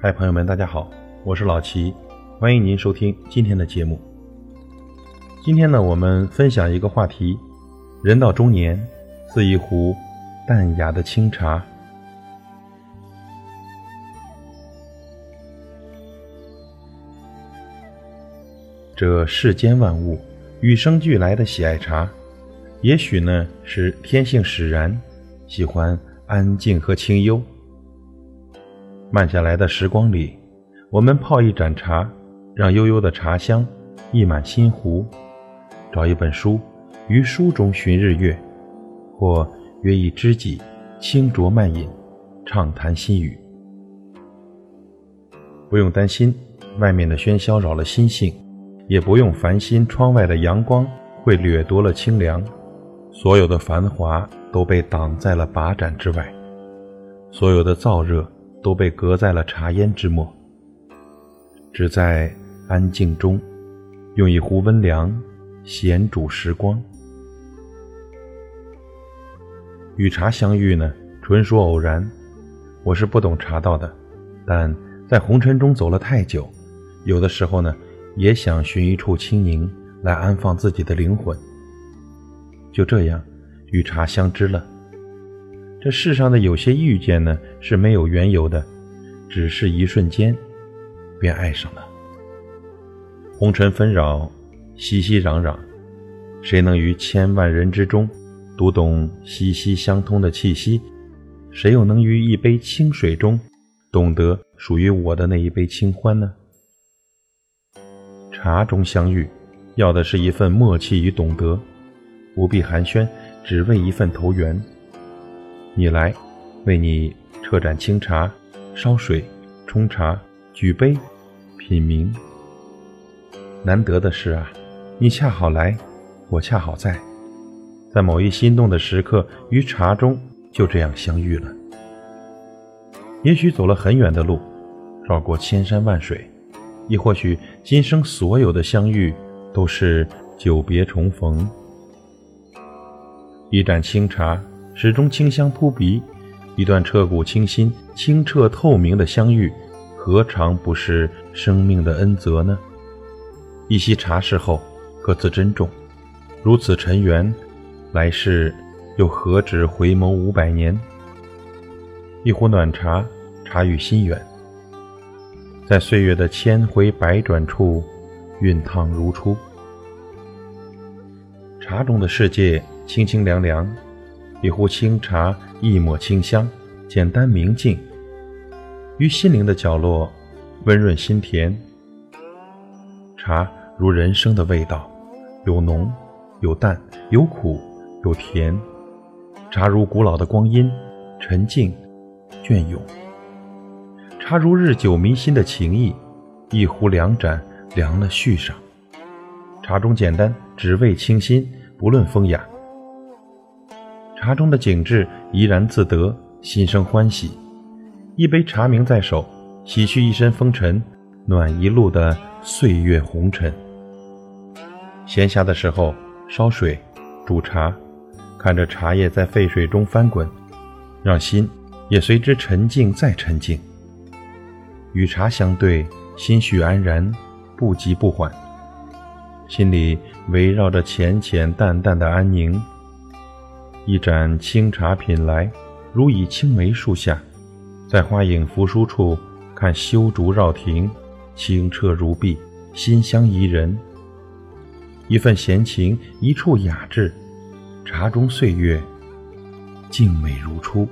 嗨，朋友们，大家好，我是老齐，欢迎您收听今天的节目。今天呢，我们分享一个话题：人到中年，似一壶淡雅的清茶。这世间万物与生俱来的喜爱茶，也许呢是天性使然，喜欢安静和清幽。慢下来的时光里，我们泡一盏茶，让悠悠的茶香溢满心湖；找一本书，于书中寻日月，或约一知己，轻酌慢饮，畅谈心语。不用担心外面的喧嚣扰了心性，也不用烦心窗外的阳光会掠夺了清凉。所有的繁华都被挡在了把盏之外，所有的燥热。都被隔在了茶烟之末，只在安静中，用一壶温凉，闲煮时光。与茶相遇呢，纯属偶然。我是不懂茶道的，但在红尘中走了太久，有的时候呢，也想寻一处清宁来安放自己的灵魂。就这样，与茶相知了。这世上的有些遇见呢是没有缘由的，只是一瞬间，便爱上了。红尘纷扰，熙熙攘攘，谁能于千万人之中读懂息息相通的气息？谁又能于一杯清水中懂得属于我的那一杯清欢呢？茶中相遇，要的是一份默契与懂得，不必寒暄，只为一份投缘。你来，为你撤盏清茶，烧水，冲茶，举杯，品茗。难得的是啊，你恰好来，我恰好在，在某一心动的时刻，于茶中就这样相遇了。也许走了很远的路，绕过千山万水，亦或许今生所有的相遇都是久别重逢。一盏清茶。始终清香扑鼻，一段彻骨清新、清澈透明的相遇，何尝不是生命的恩泽呢？一席茶事后，各自珍重。如此尘缘，来世又何止回眸五百年？一壶暖茶，茶与心远，在岁月的千回百转处，熨烫如初。茶中的世界，清清凉凉。一壶清茶，一抹清香，简单明净，于心灵的角落，温润心田。茶如人生的味道，有浓，有淡，有苦，有甜。茶如古老的光阴，沉静，隽永。茶如日久弥新的情谊，一壶两盏，凉了续上。茶中简单，只为清新，不论风雅。茶中的景致怡然自得，心生欢喜。一杯茶茗在手，洗去一身风尘，暖一路的岁月红尘。闲暇的时候，烧水，煮茶，看着茶叶在沸水中翻滚，让心也随之沉静再沉静。与茶相对，心绪安然，不急不缓，心里围绕着浅浅淡淡的安宁。一盏清茶品来，如倚青梅树下，在花影扶疏处看修竹绕庭，清澈如碧，馨香怡人。一份闲情，一处雅致，茶中岁月，静美如初。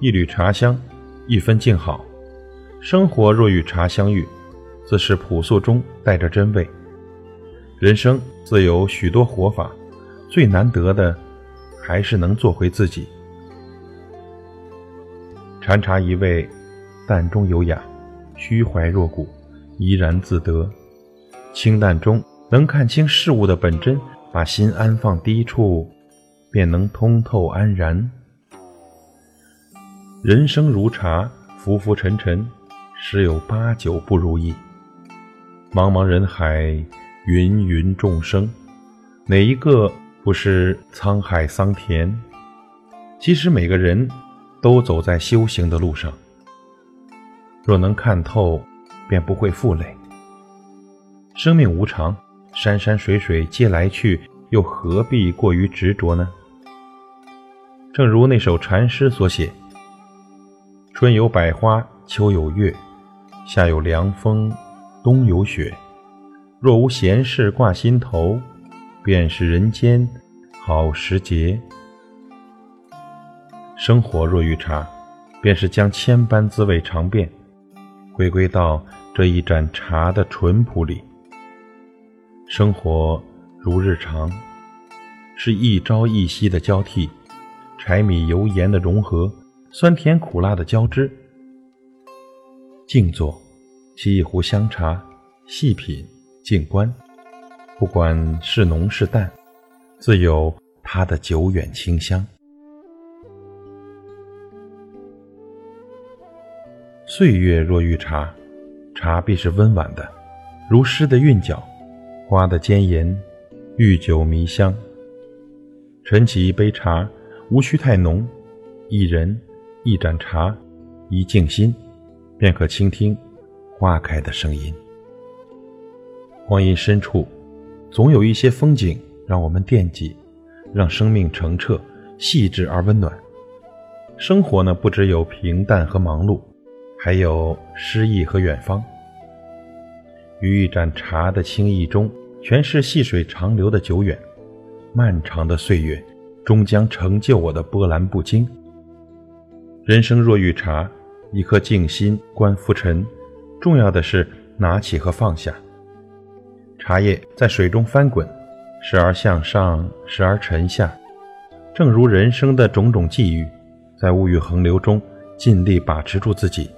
一缕茶香，一分静好。生活若与茶相遇，自是朴素中带着真味。人生自有许多活法。最难得的，还是能做回自己。禅茶一味，淡中有雅，虚怀若谷，怡然自得。清淡中能看清事物的本真，把心安放低处，便能通透安然。人生如茶，浮浮沉沉，十有八九不如意。茫茫人海，芸芸众生，哪一个？不是沧海桑田，其实每个人都走在修行的路上，若能看透，便不会负累。生命无常，山山水水皆来去，又何必过于执着呢？正如那首禅诗所写：“春有百花，秋有月，夏有凉风，冬有雪。若无闲事挂心头，便是人间好时节。”生活若遇茶，便是将千般滋味尝遍，回归到这一盏茶的淳朴里。生活如日常，是一朝一夕的交替，柴米油盐的融合，酸甜苦辣的交织。静坐，沏一壶香茶，细品，静观，不管是浓是淡，自有它的久远清香。岁月若遇茶，茶必是温婉的，如诗的韵脚。花的尖言，遇酒迷香。晨起一杯茶，无需太浓，一人一盏茶，一静心，便可倾听花开的声音。光阴深处，总有一些风景让我们惦记，让生命澄澈、细致而温暖。生活呢，不只有平淡和忙碌，还有诗意和远方。于一盏茶的清意中，全是细水长流的久远。漫长的岁月，终将成就我的波澜不惊。人生若遇茶，一颗静心观浮沉。重要的是拿起和放下。茶叶在水中翻滚，时而向上，时而沉下。正如人生的种种际遇，在物欲横流中，尽力把持住自己。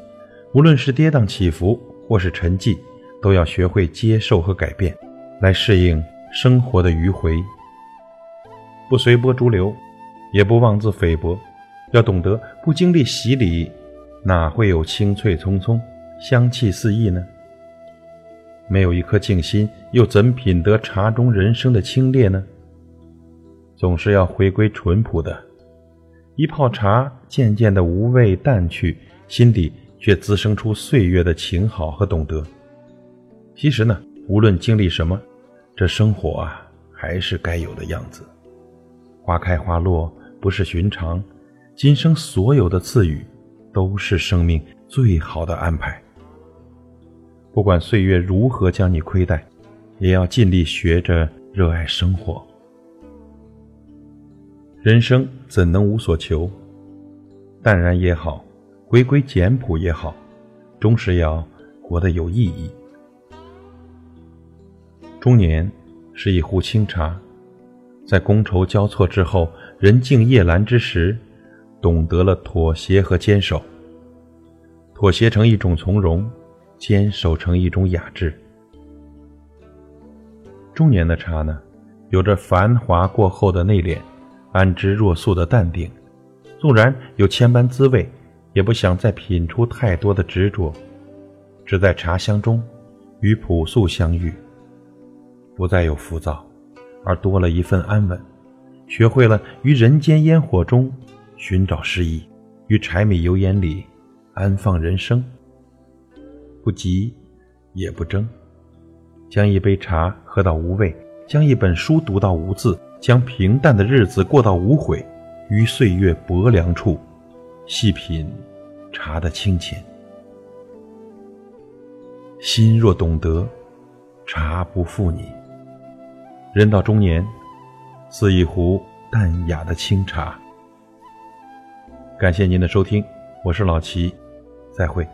无论是跌宕起伏，或是沉寂。都要学会接受和改变，来适应生活的迂回。不随波逐流，也不妄自菲薄，要懂得不经历洗礼，哪会有青翠葱葱、香气四溢呢？没有一颗静心，又怎品得茶中人生的清冽呢？总是要回归淳朴的，一泡茶，渐渐的无味淡去，心底却滋生出岁月的情好和懂得。其实呢，无论经历什么，这生活啊，还是该有的样子。花开花落不是寻常，今生所有的赐予，都是生命最好的安排。不管岁月如何将你亏待，也要尽力学着热爱生活。人生怎能无所求？淡然也好，回归简朴也好，终是要活得有意义。中年是一壶清茶，在觥筹交错之后，人静夜阑之时，懂得了妥协和坚守。妥协成一种从容，坚守成一种雅致。中年的茶呢，有着繁华过后的内敛，安之若素的淡定。纵然有千般滋味，也不想再品出太多的执着，只在茶香中与朴素相遇。不再有浮躁，而多了一份安稳。学会了于人间烟火中寻找诗意，于柴米油盐里安放人生。不急，也不争，将一杯茶喝到无味，将一本书读到无字，将平淡的日子过到无悔。于岁月薄凉处，细品茶的清浅。心若懂得，茶不负你。人到中年，似一壶淡雅的清茶。感谢您的收听，我是老齐，再会。